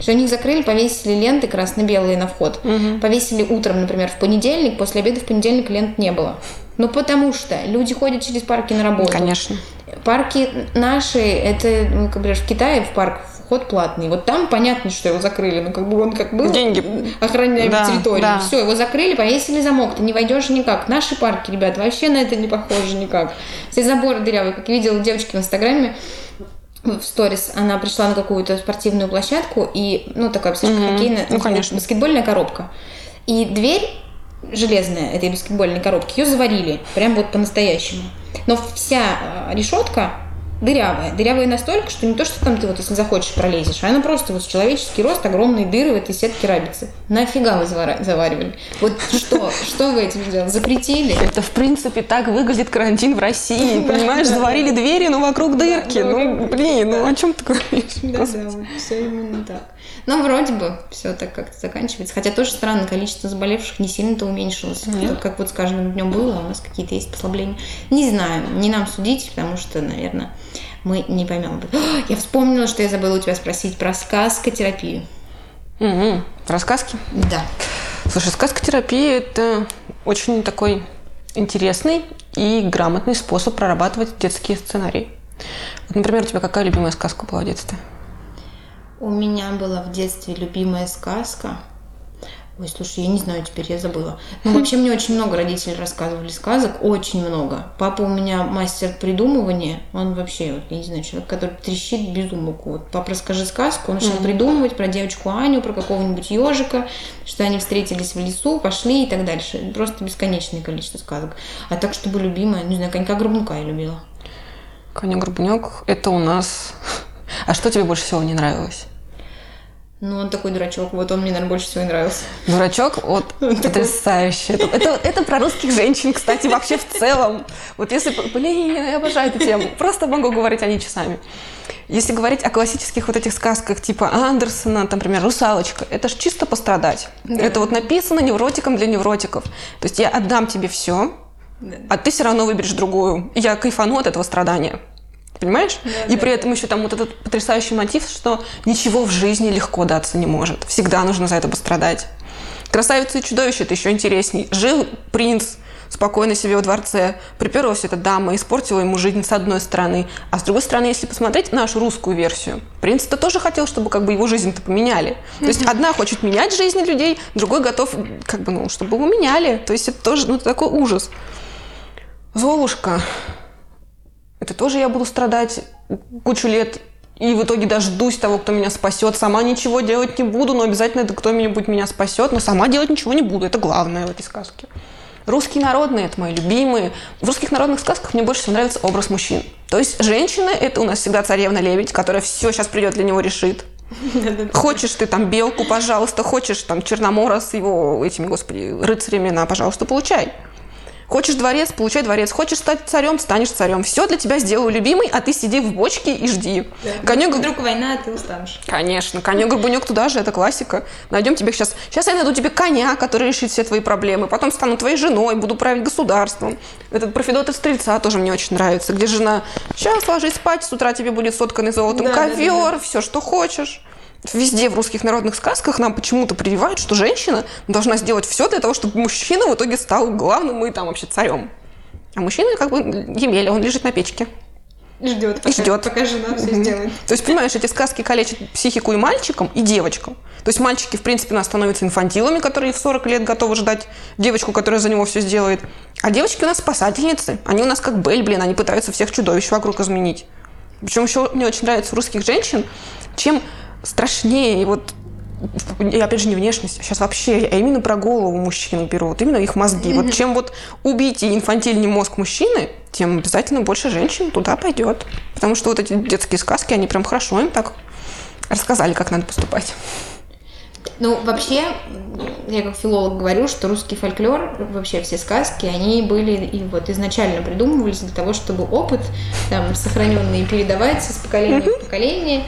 Speaker 1: что они закрыли, повесили ленты красно-белые на вход. Угу. Повесили утром, например, в понедельник, после обеда в понедельник лент не было. Ну, потому что люди ходят через парки на работу.
Speaker 2: Конечно.
Speaker 1: Парки наши, это, ну, как бы в Китае в парк вход платный. Вот там понятно, что его закрыли. Ну, как бы он как был
Speaker 2: Деньги.
Speaker 1: охраняем да, территорию. Да. Все, его закрыли, повесили замок. Ты не войдешь никак. Наши парки, ребят, вообще на это не похожи никак. Все заборы дырявые. Как я видела девочки в Инстаграме, в сторис она пришла на какую-то спортивную площадку и, ну, такая слишком mm-hmm. хоккейная,
Speaker 2: ну, конечно.
Speaker 1: баскетбольная коробка. И дверь железная этой баскетбольной коробки, ее заварили, прям вот по-настоящему. Но вся а, решетка дырявая. Дырявая настолько, что не то, что там ты вот, если захочешь, пролезешь, а она просто вот человеческий рост, огромные дыры в этой сетке рабицы. Нафига вы заваривали? Вот что? Что вы этим сделали? Запретили?
Speaker 2: Это, в принципе, так выглядит карантин в России. Понимаешь, заварили двери, но вокруг дырки. Ну, блин, ну о чем ты говоришь?
Speaker 1: Да, да, все именно так. Но вроде бы все так как-то заканчивается. Хотя тоже странно, количество заболевших не сильно-то уменьшилось. Нет. Как вот с каждым днем было, у нас какие-то есть послабления. Не знаю, не нам судить, потому что, наверное, мы не поймем. Я вспомнила, что я забыла у тебя спросить про сказкотерапию.
Speaker 2: Угу. Про сказки?
Speaker 1: Да.
Speaker 2: Слушай, сказкотерапия – это очень такой интересный и грамотный способ прорабатывать детские сценарии. Вот, например, у тебя какая любимая сказка была в детстве?
Speaker 1: У меня была в детстве любимая сказка – Ой, слушай, я не знаю теперь, я забыла. Ну, вообще, мне очень много родителей рассказывали сказок, очень много. Папа у меня мастер придумывания, он вообще, вот, я не знаю, человек, который трещит без умолку. Вот, папа, расскажи сказку, он начал mm-hmm. придумывать про девочку Аню, про какого-нибудь ежика, что они встретились в лесу, пошли и так дальше. Просто бесконечное количество сказок. А так, чтобы любимая, не знаю, конька Горбунка я любила.
Speaker 2: Коня Горбунек, это у нас... А что тебе больше всего не нравилось?
Speaker 1: Ну, он такой дурачок, вот он мне, наверное, больше всего и нравился.
Speaker 2: Дурачок, вот, потрясающе. Это, это, это про русских женщин, кстати, вообще в целом. Вот если, блин, я обожаю эту тему, просто могу говорить о ней часами. Если говорить о классических вот этих сказках типа Андерсона, там, например, «Русалочка», это же чисто пострадать. Да. Это вот написано невротиком для невротиков. То есть я отдам тебе все, да. а ты все равно выберешь другую. Я кайфану от этого страдания. Понимаешь? Да, и да. при этом еще там вот этот потрясающий мотив, что ничего в жизни легко даться не может. Всегда нужно за это пострадать. Красавица и чудовище это еще интересней. Жил принц спокойно себе во дворце, приперлась эта дама, испортила ему жизнь с одной стороны. А с другой стороны, если посмотреть нашу русскую версию, принц-то тоже хотел, чтобы как бы его жизнь-то поменяли. То есть одна хочет менять жизни людей, другой готов, как бы, ну, чтобы его меняли. То есть это тоже, ну, такой ужас. Золушка это тоже я буду страдать кучу лет и в итоге дождусь того, кто меня спасет. Сама ничего делать не буду, но обязательно это кто-нибудь меня спасет. Но сама делать ничего не буду. Это главное в этой сказке. Русские народные – это мои любимые. В русских народных сказках мне больше всего нравится образ мужчин. То есть женщина – это у нас всегда царевна-лебедь, которая все сейчас придет для него решит. Хочешь ты там белку, пожалуйста, хочешь там Черномора с его этими, господи, рыцарями, на, пожалуйста, получай. Хочешь дворец, получай дворец. Хочешь стать царем, станешь царем. Все для тебя сделаю, любимый, а ты сиди в бочке и жди.
Speaker 1: Да. Конек... Вдруг война, а ты устанешь.
Speaker 2: Конечно. Конек-горбунек туда же, это классика. Найдем тебе сейчас... Сейчас я найду тебе коня, который решит все твои проблемы. Потом стану твоей женой, буду править государством. Этот про Федота Стрельца тоже мне очень нравится, где жена... Сейчас ложись спать, с утра тебе будет сотканный золотом да, ковер, да, да, да. все, что хочешь. Везде в русских народных сказках нам почему-то прививают, что женщина должна сделать все для того, чтобы мужчина в итоге стал главным и там вообще царем. А мужчина как бы Емеля, он лежит на печке.
Speaker 1: Ждет,
Speaker 2: пока, ждет.
Speaker 1: пока жена все сделает.
Speaker 2: То есть, понимаешь, эти сказки калечат психику и мальчикам, и девочкам. То есть мальчики, в принципе, у нас становятся инфантилами, которые в 40 лет готовы ждать девочку, которая за него все сделает. А девочки у нас спасательницы. Они у нас как Бель, блин, они пытаются всех чудовищ вокруг изменить. Причем еще мне очень нравится у русских женщин, чем страшнее. И вот и опять же не внешность, а сейчас вообще, я именно про голову мужчин беру, вот именно их мозги. Вот чем вот убить инфантильный мозг мужчины, тем обязательно больше женщин туда пойдет. Потому что вот эти детские сказки, они прям хорошо им так рассказали, как надо поступать.
Speaker 1: Ну, вообще, я как филолог говорю, что русский фольклор, вообще все сказки, они были и вот изначально придумывались для того, чтобы опыт там сохраненный передавать из поколения в поколение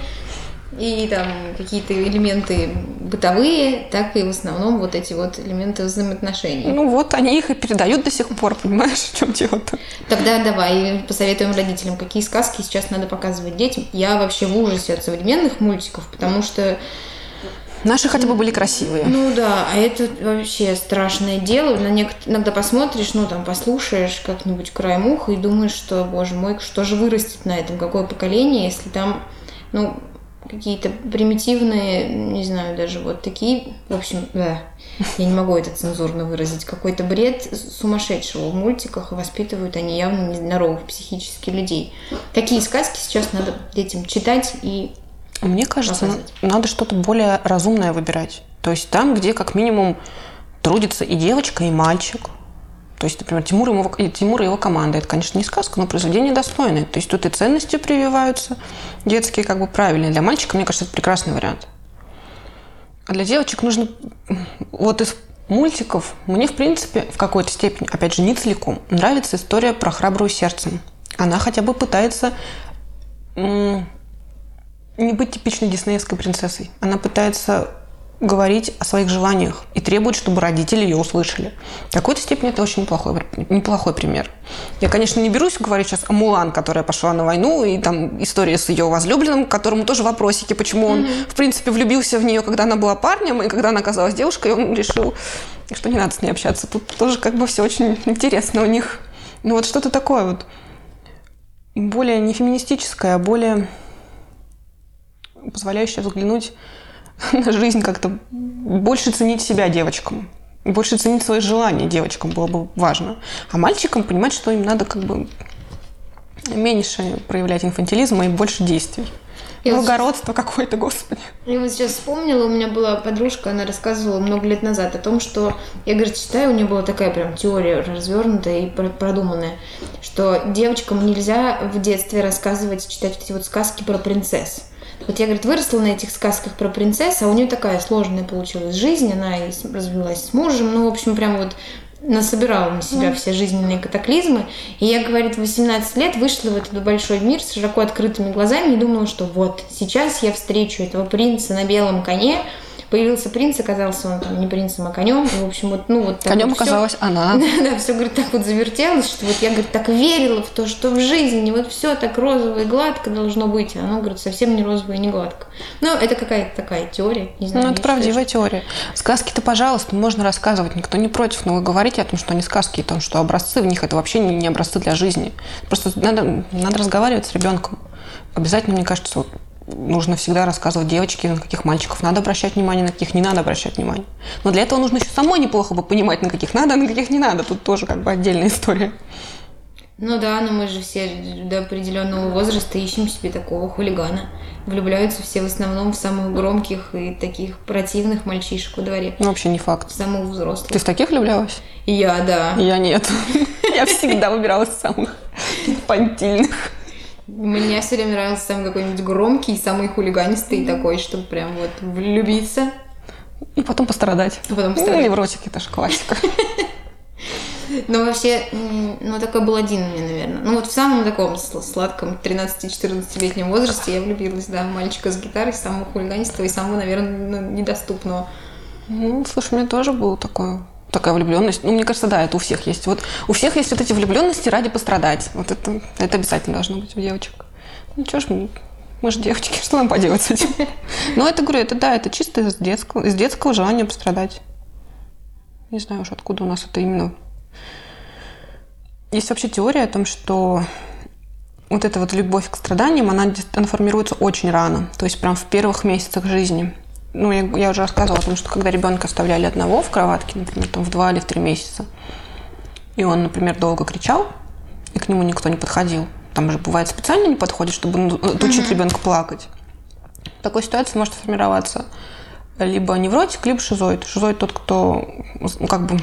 Speaker 1: и там какие-то элементы бытовые, так и в основном вот эти вот элементы взаимоотношений.
Speaker 2: Ну вот они их и передают до сих пор, понимаешь, в чем дело-то?
Speaker 1: Тогда давай посоветуем родителям, какие сказки сейчас надо показывать детям. Я вообще в ужасе от современных мультиков, потому что
Speaker 2: Наши хотя бы были красивые.
Speaker 1: Ну да, а это вообще страшное дело. На нек... Иногда посмотришь, ну там послушаешь как-нибудь краем уха и думаешь, что, боже мой, что же вырастет на этом, какое поколение, если там, ну, какие-то примитивные, не знаю, даже вот такие, в общем, да, я не могу это цензурно выразить, какой-то бред сумасшедшего в мультиках, и воспитывают они явно нездоровых психически людей. Какие сказки сейчас надо детям читать и
Speaker 2: Мне кажется, показывать? надо что-то более разумное выбирать. То есть там, где как минимум трудится и девочка, и мальчик – то есть, например, Тимур и, его, Тимур и его команда. Это, конечно, не сказка, но произведение достойное. То есть тут и ценности прививаются детские, как бы правильные. Для мальчика, мне кажется, это прекрасный вариант. А для девочек нужно... Вот из мультиков мне, в принципе, в какой-то степени, опять же, не целиком, нравится история про храбрую сердцем. Она хотя бы пытается не быть типичной диснеевской принцессой. Она пытается говорить о своих желаниях и требует, чтобы родители ее услышали. В какой-то степени это очень неплохой, неплохой пример. Я, конечно, не берусь говорить сейчас о Мулан, которая пошла на войну, и там история с ее возлюбленным, которому тоже вопросики, почему он, mm-hmm. в принципе, влюбился в нее, когда она была парнем, и когда она оказалась девушкой, он решил, что не надо с ней общаться. Тут тоже как бы все очень интересно у них. Ну вот что-то такое вот более не феминистическое, а более позволяющее взглянуть жизнь как-то больше ценить себя девочкам. Больше ценить свои желания девочкам было бы важно. А мальчикам понимать, что им надо как бы меньше проявлять инфантилизма и больше действий. Я Благородство вот какое-то, господи.
Speaker 1: Я вот сейчас вспомнила, у меня была подружка, она рассказывала много лет назад о том, что, я, говорит, читаю, у нее была такая прям теория развернутая и продуманная, что девочкам нельзя в детстве рассказывать, читать эти вот сказки про принцесс. Вот я, говорит, выросла на этих сказках про принцесс, а у нее такая сложная получилась жизнь, она и развелась с мужем, ну, в общем, прям вот насобирала на себя mm. все жизненные катаклизмы. И я, говорит, в 18 лет вышла в этот большой мир с широко открытыми глазами и думала, что вот, сейчас я встречу этого принца на белом коне, Появился принц, оказался он там не принцем, а конем. И, в общем, вот, ну вот
Speaker 2: так Конем вот оказалась
Speaker 1: все.
Speaker 2: она.
Speaker 1: Да, все, говорит, так вот завертелось, что вот я, говорит, так верила в то, что в жизни вот все так розово и гладко должно быть, а оно, говорит, совсем не розово и не гладко. Ну, это какая-то такая теория, не знаю.
Speaker 2: Ну, это правдивая теория. Сказки-то, пожалуйста, можно рассказывать, никто не против, но вы говорите о том, что они сказки, о том, что образцы в них это вообще не, не образцы для жизни. Просто надо, надо разговаривать с ребенком. Обязательно, мне кажется, вот нужно всегда рассказывать девочке, на каких мальчиков надо обращать внимание, на каких не надо обращать внимание. Но для этого нужно еще самой неплохо бы понимать, на каких надо, а на каких не надо. Тут тоже как бы отдельная история.
Speaker 1: Ну да, но мы же все до определенного возраста ищем себе такого хулигана. Влюбляются все в основном в самых громких и таких противных мальчишек во дворе.
Speaker 2: Ну, вообще не факт.
Speaker 1: В самых взрослых.
Speaker 2: Ты в таких влюблялась?
Speaker 1: Я, да.
Speaker 2: Я нет. Я всегда выбиралась самых инфантильных.
Speaker 1: Мне все время нравился самый какой-нибудь громкий, самый хулиганистый такой, чтобы прям вот влюбиться.
Speaker 2: И потом пострадать.
Speaker 1: И потом
Speaker 2: Ну,
Speaker 1: пострадать.
Speaker 2: невротики, это же классика.
Speaker 1: Ну, вообще, ну, такой был один у меня, наверное. Ну, вот в самом таком сл- сладком 13-14-летнем возрасте я влюбилась, да, в мальчика с гитарой, самого хулиганистого и самого, наверное, ну, недоступного.
Speaker 2: Ну, слушай, у меня тоже был такой такая влюбленность. Ну, мне кажется, да, это у всех есть. Вот у всех есть вот эти влюбленности ради пострадать. Вот это, это обязательно должно быть у девочек. Ну, что ж, мы, мы же девочки, что нам поделать с этим? Ну, это, говорю, это да, это чисто из детского, из детского желания пострадать. Не знаю уж, откуда у нас это именно. Есть вообще теория о том, что вот эта вот любовь к страданиям, она, она формируется очень рано. То есть прям в первых месяцах жизни. Ну, я, я уже рассказывала о том, что когда ребенка оставляли одного в кроватке, например, там в два или в три месяца, и он, например, долго кричал, и к нему никто не подходил. Там же бывает специально не подходит, чтобы ну, отучить ребенка плакать. В такой ситуации может формироваться либо невротик, либо шизоид. Шизоид тот, кто ну, как бы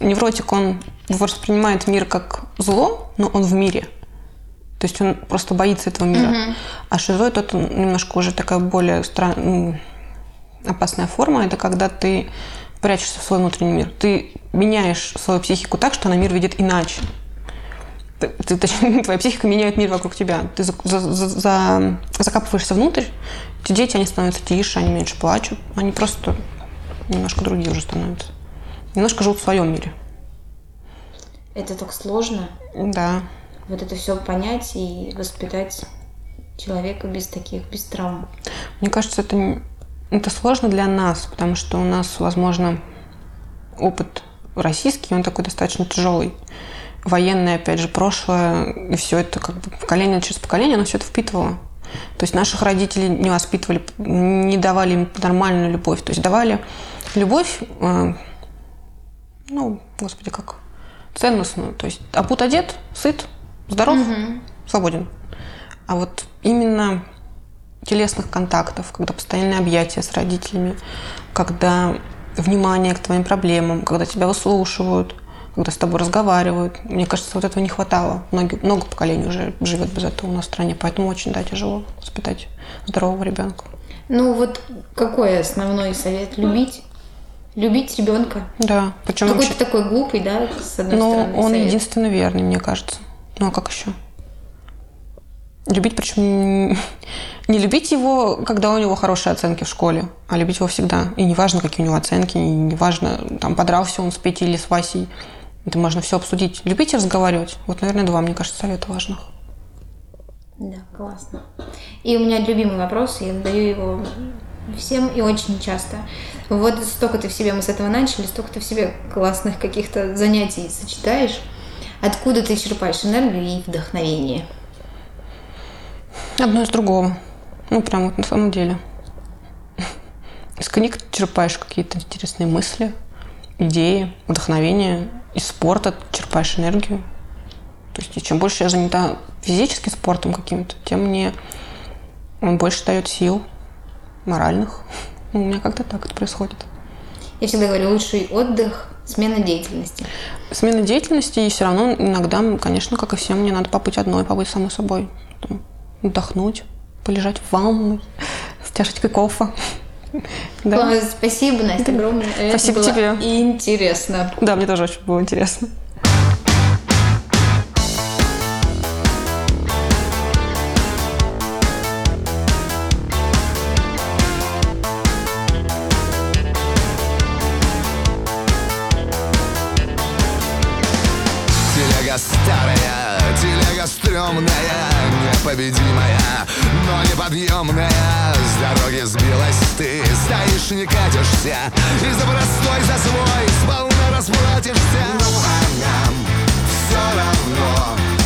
Speaker 2: невротик, он воспринимает мир как зло, но он в мире. То есть он просто боится этого мира. А шизоид это немножко уже такая более стра- м, опасная форма. Это когда ты прячешься в свой внутренний мир. Ты меняешь свою психику так, что она мир видит иначе. Ты- ты- точнее, твоя психика меняет мир вокруг тебя. Ты за- за- за- за- закапываешься внутрь. Эти дети, они становятся тише, они меньше плачут. Они просто немножко другие уже становятся. Немножко живут в своем мире.
Speaker 1: Это так сложно,
Speaker 2: Да.
Speaker 1: вот это все понять и воспитать человека без таких, без травм.
Speaker 2: Мне кажется, это, это сложно для нас, потому что у нас, возможно, опыт российский, он такой достаточно тяжелый. Военное, опять же, прошлое, и все это как бы поколение через поколение, оно все это впитывало. То есть наших родителей не воспитывали, не давали им нормальную любовь. То есть давали любовь, э, ну, господи, как ценностную. То есть опут одет, сыт, здоров, свободен. А вот именно телесных контактов, когда постоянные объятия с родителями, когда внимание к твоим проблемам, когда тебя выслушивают, когда с тобой разговаривают. Мне кажется, вот этого не хватало. Многие, много поколений уже живет без этого у нас в стране, поэтому очень, да, тяжело воспитать здорового ребенка.
Speaker 1: Ну вот какой основной совет? Любить? Любить ребенка.
Speaker 2: Да, причем
Speaker 1: Какой-то такой глупый, да, с одной
Speaker 2: Ну,
Speaker 1: стороны.
Speaker 2: он
Speaker 1: совет.
Speaker 2: единственно верный, мне кажется. Ну, а как еще? Любить, причем не любить его, когда у него хорошие оценки в школе, а любить его всегда. И неважно, какие у него оценки, и неважно, там, подрался он с Петей или с Васей. Это можно все обсудить. Любить и разговаривать. Вот, наверное, два, мне кажется, совета важных.
Speaker 1: Да, классно. И у меня любимый вопрос, я задаю его всем и очень часто. Вот столько ты в себе, мы с этого начали, столько ты в себе классных каких-то занятий сочетаешь. Откуда ты черпаешь энергию и вдохновение?
Speaker 2: Одно из другого. Ну, прям вот на самом деле. Из книг ты черпаешь какие-то интересные мысли, идеи, вдохновение. Из спорта черпаешь энергию. То есть, и чем больше я занята физическим спортом каким-то, тем мне он больше дает сил моральных. Ну, у меня как-то так это происходит.
Speaker 1: Я всегда говорю, лучший отдых – смена деятельности.
Speaker 2: Смена деятельности, и все равно иногда, конечно, как и всем, мне надо побыть одной, побыть самой собой. Там, отдохнуть, полежать в ванной с чашечкой кофе. Да.
Speaker 1: Класс, спасибо, Настя, огромное.
Speaker 2: Спасибо
Speaker 1: было
Speaker 2: тебе.
Speaker 1: интересно.
Speaker 2: да, мне тоже очень было интересно.
Speaker 3: неподъемная С дороги сбилась ты, стоишь и не катишься. И за простой, за свой сполна расплатишься. Ну а нам все равно.